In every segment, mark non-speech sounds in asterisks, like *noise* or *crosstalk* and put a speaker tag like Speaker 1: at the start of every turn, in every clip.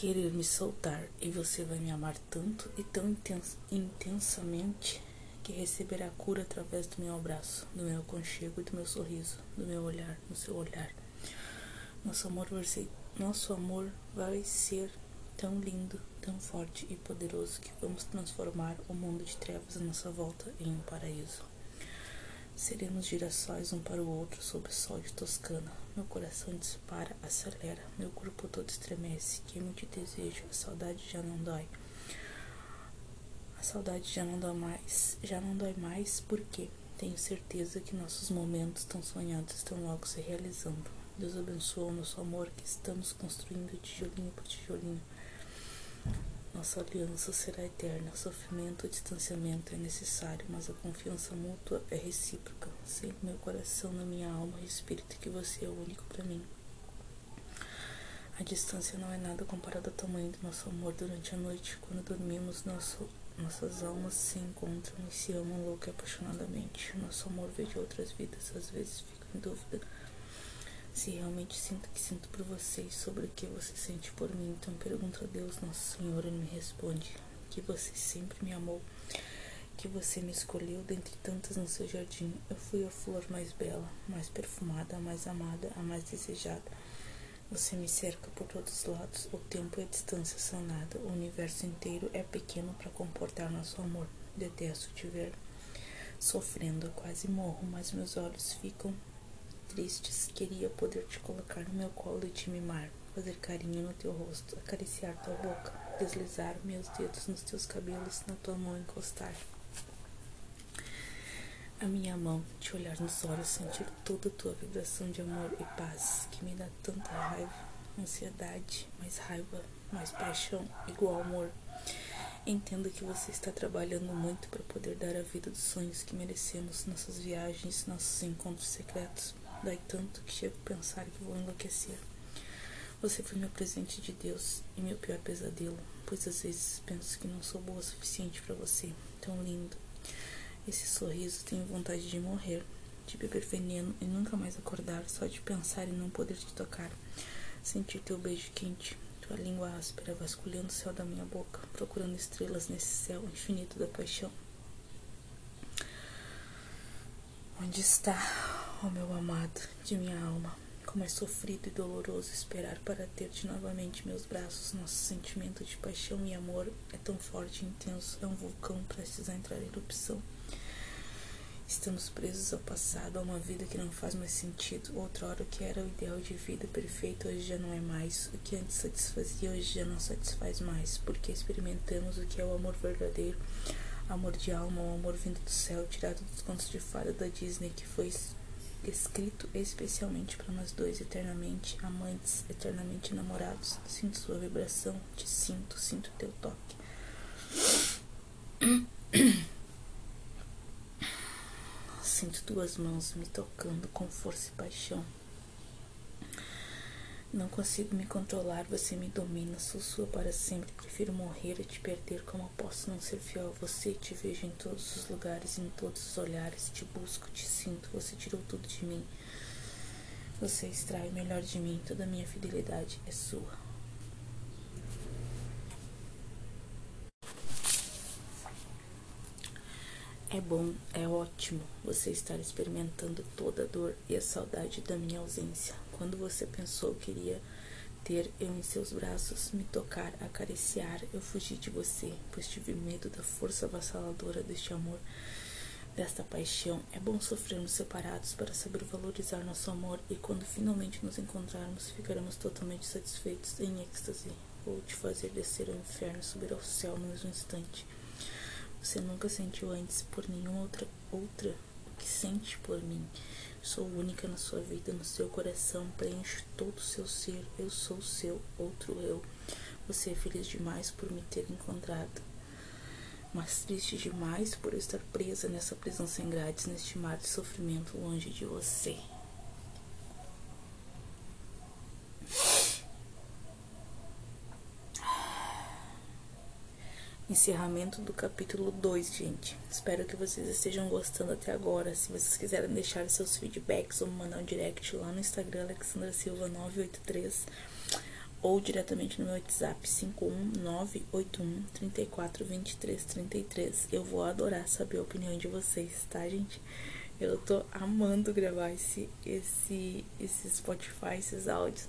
Speaker 1: querer me soltar e você vai me amar tanto e tão intens intensamente que receberá cura através do meu abraço, do meu aconchego e do meu sorriso, do meu olhar, no seu olhar. Nosso amor vai ser, nosso amor vai ser tão lindo, tão forte e poderoso que vamos transformar o mundo de trevas à nossa volta em um paraíso. Seremos girassóis um para o outro sob o sol de Toscana. Meu coração dispara, acelera, meu corpo todo estremece. Queimo de desejo, a saudade já não dói. A saudade já não dói mais, já não dói mais porque tenho certeza que nossos momentos tão sonhados estão logo se realizando. Deus abençoe o nosso amor que estamos construindo tijolinho por tijolinho. Nossa aliança será eterna. Sofrimento ou distanciamento é necessário, mas a confiança mútua é recíproca. Sei meu coração, na minha alma e espírito que você é o único para mim. A distância não é nada comparado ao tamanho do nosso amor durante a noite. Quando dormimos, nosso, nossas almas se encontram e se amam louca e apaixonadamente. Nosso amor veio de outras vidas, às vezes fico em dúvida se realmente sinto que sinto por você e sobre o que você sente por mim, então pergunto a Deus, nosso Senhor, e me responde que você sempre me amou, que você me escolheu dentre tantas no seu jardim. Eu fui a flor mais bela, mais perfumada, a mais amada, a mais desejada. Você me cerca por todos os lados, o tempo e a distância são nada, o universo inteiro é pequeno para comportar nosso amor. Detesto te ver sofrendo, quase morro, mas meus olhos ficam tristes, queria poder te colocar no meu colo e te mimar, fazer carinho no teu rosto, acariciar tua boca, deslizar meus dedos nos teus cabelos, na tua mão encostar. A minha mão, te olhar nos olhos, sentir toda a tua vibração de amor e paz, que me dá tanta raiva, ansiedade, mais raiva, mais paixão, igual amor. Entendo que você está trabalhando muito para poder dar a vida dos sonhos que merecemos, nossas viagens, nossos encontros secretos. Dói tanto que chego a pensar que vou enlouquecer. Você foi meu presente de Deus e meu pior pesadelo, pois às vezes penso que não sou boa o suficiente para você. Tão lindo. Esse sorriso tenho vontade de morrer, de beber veneno e nunca mais acordar, só de pensar e não poder te tocar. Sentir teu beijo quente, tua língua áspera vasculhando o céu da minha boca, procurando estrelas nesse céu infinito da paixão. Onde está oh meu amado de minha alma? Como é sofrido e doloroso esperar para ter-te novamente meus braços. Nosso sentimento de paixão e amor é tão forte e intenso, é um vulcão prestes a entrar em erupção. Estamos presos ao passado, a uma vida que não faz mais sentido. Outra hora o que era o ideal de vida perfeito hoje já não é mais. O que antes satisfazia hoje já não satisfaz mais, porque experimentamos o que é o amor verdadeiro Amor de alma, um amor vindo do céu, tirado dos contos de fada da Disney, que foi escrito especialmente para nós dois, eternamente amantes, eternamente namorados. Sinto sua vibração, te sinto, sinto teu toque. Sinto tuas mãos me tocando com força e paixão. Não consigo me controlar, você me domina, sou sua para sempre. Prefiro morrer e te perder. Como posso não ser fiel a você? Te vejo em todos os lugares, em todos os olhares. Te busco, te sinto. Você tirou tudo de mim. Você extrai o melhor de mim. Toda a minha fidelidade é sua. É bom, é ótimo você estar experimentando toda a dor e a saudade da minha ausência. Quando você pensou que iria ter eu em seus braços, me tocar, acariciar, eu fugi de você, pois tive medo da força avassaladora deste amor, desta paixão. É bom sofrermos separados para saber valorizar nosso amor e quando finalmente nos encontrarmos, ficaremos totalmente satisfeitos em êxtase. Vou te fazer descer ao inferno, subir ao céu no mesmo instante. Você nunca sentiu antes por nenhuma outra outra o que sente por mim. Sou única na sua vida, no seu coração, preencho todo o seu ser. Eu sou o seu outro eu. Você é feliz demais por me ter encontrado, mas triste demais por estar presa nessa prisão sem grades, neste mar de sofrimento longe de você. Encerramento do capítulo 2, gente. Espero que vocês estejam gostando até agora. Se vocês quiserem deixar seus feedbacks ou mandar um direct lá no Instagram, Alexandra Silva 983. ou diretamente no meu WhatsApp 51981342333. Eu vou adorar saber a opinião de vocês, tá, gente? Eu tô amando gravar esse, esse, esse Spotify, esses áudios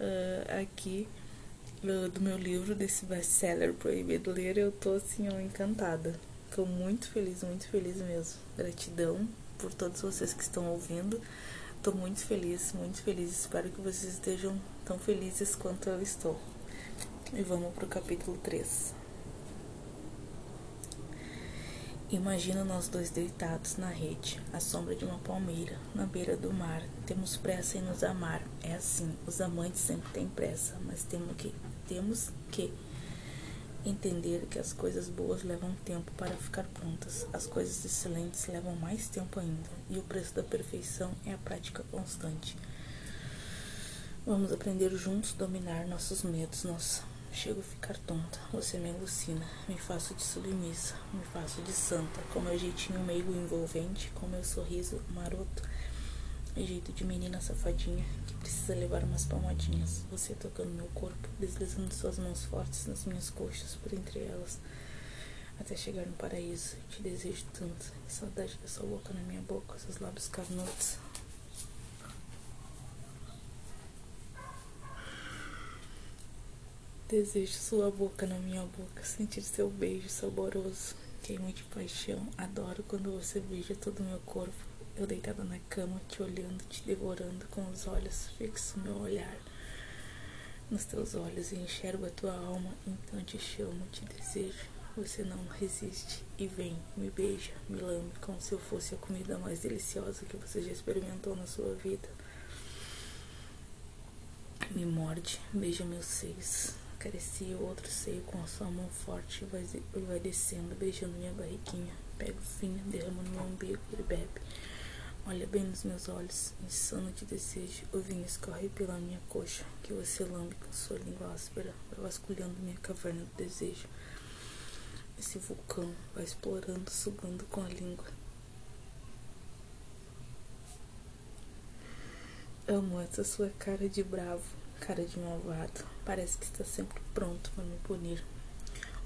Speaker 1: uh, aqui uh, do meu livro, desse best-seller Proibido Ler. Eu tô assim, ó, encantada. Tô muito feliz, muito feliz mesmo. Gratidão por todos vocês que estão ouvindo. Tô muito feliz, muito feliz. Espero que vocês estejam tão felizes quanto eu estou. E vamos pro capítulo 3. Imagina nós dois deitados na rede, à sombra de uma palmeira, na beira do mar. Temos pressa em nos amar. É assim, os amantes sempre têm pressa, mas temos que, temos que entender que as coisas boas levam tempo para ficar prontas. As coisas excelentes levam mais tempo ainda, e o preço da perfeição é a prática constante. Vamos aprender juntos a dominar nossos medos, nossa Chego a ficar tonta, você me alucina, me faço de submissa, me faço de santa, com meu jeitinho meio envolvente, com meu sorriso maroto, e jeito de menina safadinha que precisa levar umas palmadinhas, você tocando meu corpo, deslizando suas mãos fortes nas minhas coxas, por entre elas, até chegar no paraíso. Te desejo tanto, saudade da sua boca na minha boca, seus lábios carnudos, Desejo sua boca na minha boca, sentir seu beijo saboroso. Queimo de paixão, adoro quando você beija todo o meu corpo. Eu deitada na cama, te olhando, te devorando com os olhos, fixo meu olhar nos teus olhos e enxergo a tua alma. Então te chamo, te desejo. Você não resiste e vem, me beija, me lambe como se eu fosse a comida mais deliciosa que você já experimentou na sua vida. Me morde, beija meus seios, Acaricia o outro seio com a sua mão forte e vai, vai descendo, beijando minha barriguinha. Pega o fim, derrama no meu umbigo e bebe. Olha bem nos meus olhos, insano de desejo. O vinho escorre pela minha coxa, que você lambe com sua língua áspera, vai vasculhando minha caverna do desejo. Esse vulcão vai explorando, sugando com a língua. Amo essa sua cara de bravo cara de malvado. Parece que está sempre pronto para me punir.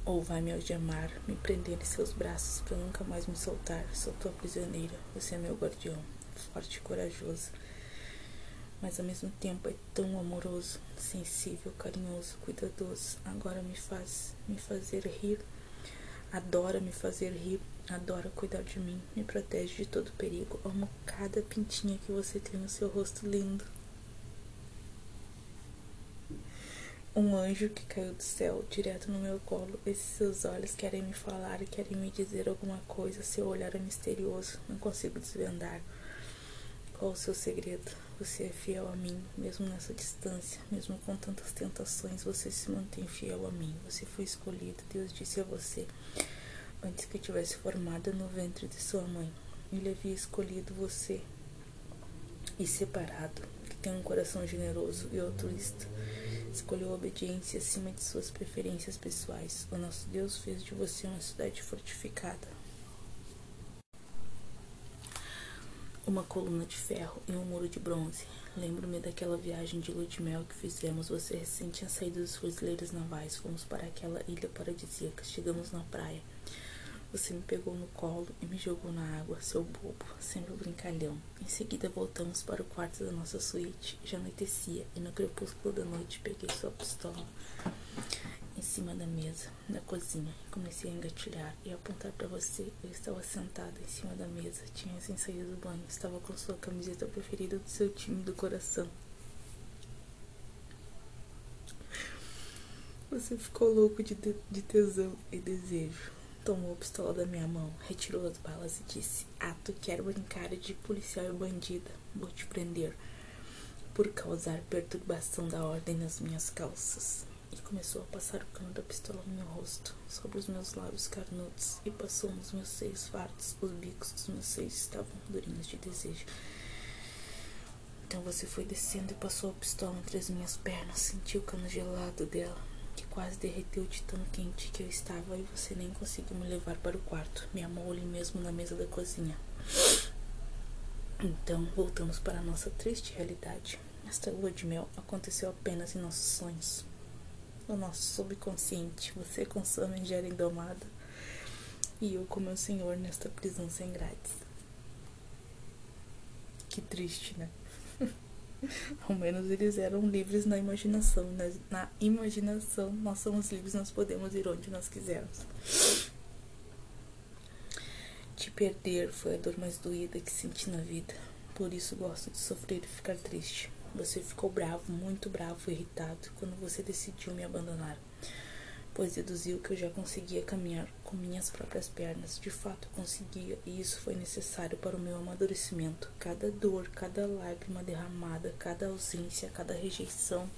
Speaker 1: Ou vai me algemar, me prender em seus braços para nunca mais me soltar. Sou tua prisioneira, você é meu guardião, forte e corajoso. Mas ao mesmo tempo é tão amoroso, sensível, carinhoso, cuidadoso. Agora me faz me fazer rir. Adora me fazer rir, adora cuidar de mim, me protege de todo perigo. Amo cada pintinha que você tem no seu rosto lindo. Um anjo que caiu do céu direto no meu colo. Esses seus olhos querem me falar, querem me dizer alguma coisa. Seu olhar é misterioso, não consigo desvendar. Qual o seu segredo? Você é fiel a mim, mesmo nessa distância, mesmo com tantas tentações, você se mantém fiel a mim. Você foi escolhido, Deus disse a você, antes que tivesse formado no ventre de sua mãe. Ele havia escolhido você e separado, que tem um coração generoso e altruísta escolheu a obediência acima de suas preferências pessoais. O nosso Deus fez de você uma cidade fortificada. Uma coluna de ferro e um muro de bronze. Lembro-me daquela viagem de lua de mel que fizemos. Você recém tinha saído dos fuzileiros navais. Fomos para aquela ilha paradisíaca. Chegamos na praia. Você me pegou no colo e me jogou na água, seu bobo, sempre brincalhão. Em seguida voltamos para o quarto da nossa suíte. Já anoitecia e no crepúsculo da noite peguei sua pistola em cima da mesa da cozinha. Comecei a engatilhar e a apontar para você. Eu estava sentada em cima da mesa, tinha recém saído do banho, estava com sua camiseta preferida do seu time do coração. Você ficou louco de, de tesão e desejo tomou a pistola da minha mão, retirou as balas e disse: Ah, tu quer brincar de policial e bandida? Vou te prender por causar perturbação da ordem nas minhas calças. E começou a passar o cano da pistola no meu rosto, sobre os meus lábios carnudos, e passou nos meus seios fartos. Os bicos dos meus seios estavam durinhos de desejo. Então você foi descendo e passou a pistola entre as minhas pernas. Senti o cano gelado dela quase derreteu de tão quente que eu estava e você nem conseguiu me levar para o quarto. Me amou ali mesmo na mesa da cozinha. Então voltamos para a nossa triste realidade. Esta lua de mel aconteceu apenas em nossos sonhos. No nosso subconsciente, você com sua megera indomada e eu com meu senhor nesta prisão sem grades. Que triste, né? *laughs* Ao menos eles eram livres na imaginação. Na, na imaginação, nós somos livres, nós podemos ir onde nós quisermos. Te perder foi a dor mais doída que senti na vida. Por isso gosto de sofrer e ficar triste. Você ficou bravo, muito bravo irritado quando você decidiu me abandonar, pois deduziu que eu já conseguia caminhar com minhas próprias pernas. De fato, conseguia, e isso foi necessário para o meu amadurecimento. Cada dor, cada lágrima derramada, cada ausência, cada rejeição.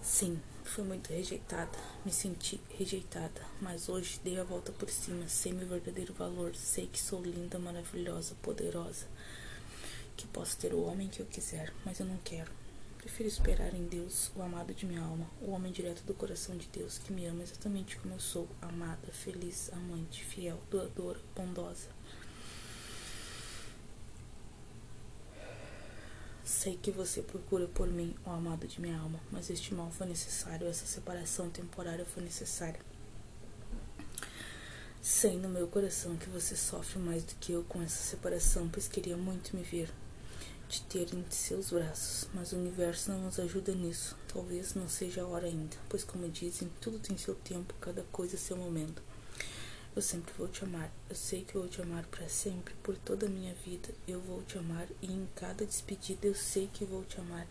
Speaker 1: Sim, fui muito rejeitada, me senti rejeitada, mas hoje dei a volta por cima, sei meu verdadeiro valor, sei que sou linda, maravilhosa, poderosa, que posso ter o homem que eu quiser, mas eu não quero. Prefiro esperar em Deus, o amado de minha alma, o homem direto do coração de Deus, que me ama exatamente como eu sou, amada, feliz, amante, fiel, doadora, bondosa. Sei que você procura por mim, o amado de minha alma, mas este mal foi necessário, essa separação temporária foi necessária. Sei no meu coração que você sofre mais do que eu com essa separação, pois queria muito me ver, te ter em seus braços, mas o universo não nos ajuda nisso. Talvez não seja a hora ainda, pois, como dizem, tudo tem seu tempo, cada coisa seu momento. Eu sempre vou te amar. Eu sei que vou te amar para sempre, por toda a minha vida. Eu vou te amar e em cada despedida eu sei que vou te amar.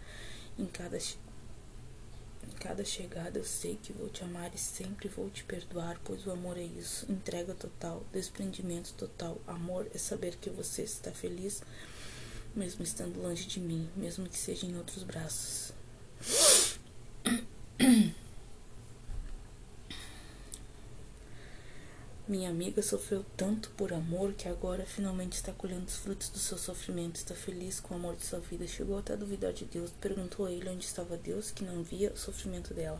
Speaker 1: Em cada em cada chegada eu sei que vou te amar e sempre vou te perdoar, pois o amor é isso, entrega total, desprendimento total. Amor é saber que você está feliz, mesmo estando longe de mim, mesmo que seja em outros braços. Minha amiga sofreu tanto por amor que agora finalmente está colhendo os frutos do seu sofrimento, está feliz com o amor de sua vida. Chegou até a duvidar de Deus, perguntou a ele onde estava Deus, que não via o sofrimento dela.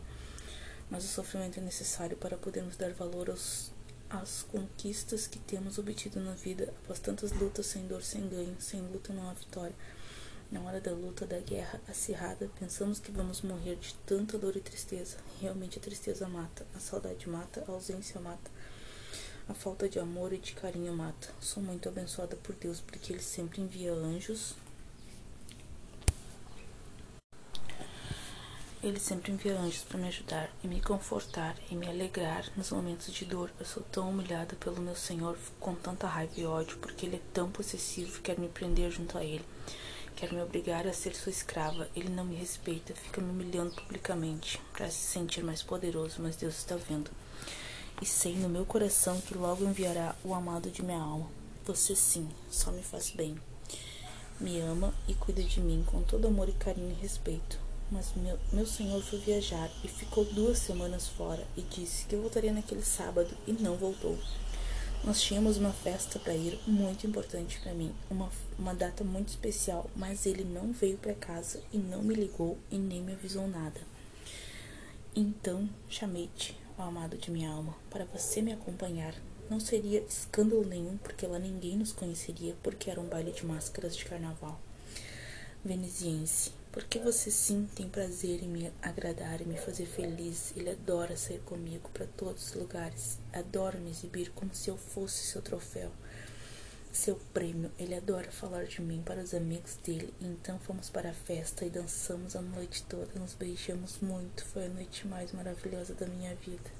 Speaker 1: Mas o sofrimento é necessário para podermos dar valor aos, às conquistas que temos obtido na vida. Após tantas lutas, sem dor, sem ganho, sem luta não há vitória. Na hora da luta, da guerra acirrada, pensamos que vamos morrer de tanta dor e tristeza. Realmente a tristeza mata, a saudade mata, a ausência mata. A falta de amor e de carinho mata. Sou muito abençoada por Deus porque Ele sempre envia anjos. Ele sempre envia anjos para me ajudar e me confortar e me alegrar nos momentos de dor. Eu sou tão humilhada pelo meu Senhor com tanta raiva e ódio porque Ele é tão possessivo quer me prender junto a Ele. Quer me obrigar a ser sua escrava. Ele não me respeita, fica me humilhando publicamente para se sentir mais poderoso, mas Deus está vendo e sei no meu coração que logo enviará o amado de minha alma. Você sim, só me faz bem. Me ama e cuida de mim com todo amor e carinho e respeito. Mas meu, meu senhor foi viajar e ficou duas semanas fora e disse que voltaria naquele sábado e não voltou. Nós tínhamos uma festa para ir muito importante para mim, uma, uma data muito especial, mas ele não veio para casa e não me ligou e nem me avisou nada. Então chamei-te, ó amado de minha alma, para você me acompanhar. Não seria escândalo nenhum, porque lá ninguém nos conheceria, porque era um baile de máscaras de carnaval. Veneziense, porque você sim tem prazer em me agradar e me fazer feliz. Ele adora sair comigo para todos os lugares. Adora me exibir como se eu fosse seu troféu seu prêmio. Ele adora falar de mim para os amigos dele. Então fomos para a festa e dançamos a noite toda. Nos beijamos muito. Foi a noite mais maravilhosa da minha vida.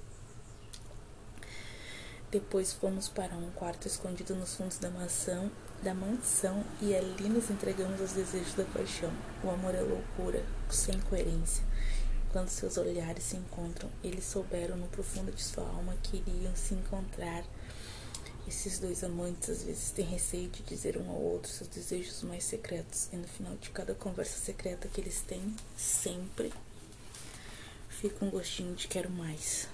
Speaker 1: Depois fomos para um quarto escondido nos fundos da mansão, da mansão e ali nos entregamos aos desejos da paixão. O amor é loucura, sem coerência. Quando seus olhares se encontram, eles souberam no profundo de sua alma que iriam se encontrar esses dois amantes às vezes têm receio de dizer um ao outro seus desejos mais secretos, e no final de cada conversa secreta que eles têm, sempre fica um gostinho de quero mais.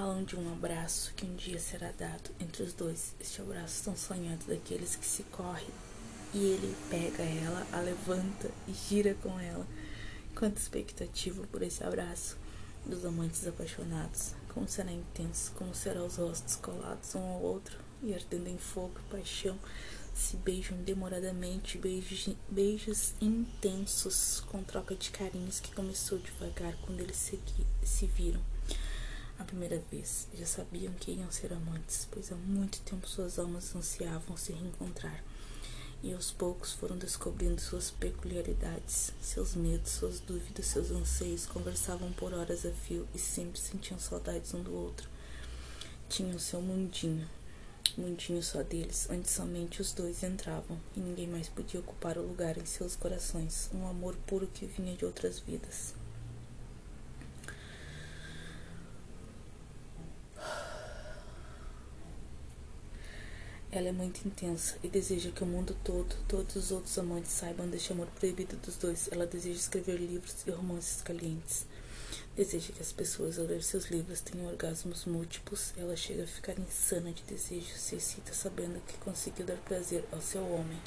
Speaker 1: Falam de um abraço que um dia será dado entre os dois. Este abraço tão sonhado daqueles que se correm e ele pega ela, a levanta e gira com ela. Quanta expectativa por esse abraço dos amantes apaixonados. Como será intenso, como serão os rostos colados um ao outro e ardendo em fogo, paixão, se beijam demoradamente, beijos, beijos intensos, com troca de carinhos que começou devagar quando eles se, se viram. A primeira vez, já sabiam que iam ser amantes, pois há muito tempo suas almas ansiavam se reencontrar. E aos poucos foram descobrindo suas peculiaridades, seus medos, suas dúvidas, seus anseios, conversavam por horas a fio e sempre sentiam saudades um do outro. Tinham seu mundinho, mundinho só deles, onde somente os dois entravam e ninguém mais podia ocupar o lugar em seus corações, um amor puro que vinha de outras vidas. Ela é muito intensa e deseja que o mundo todo, todos os outros amantes saibam deste amor proibido dos dois. Ela deseja escrever livros e romances calientes. Deseja que as pessoas, ao ler seus livros, tenham orgasmos múltiplos. Ela chega a ficar insana de desejo, se excita sabendo que conseguiu dar prazer ao seu homem.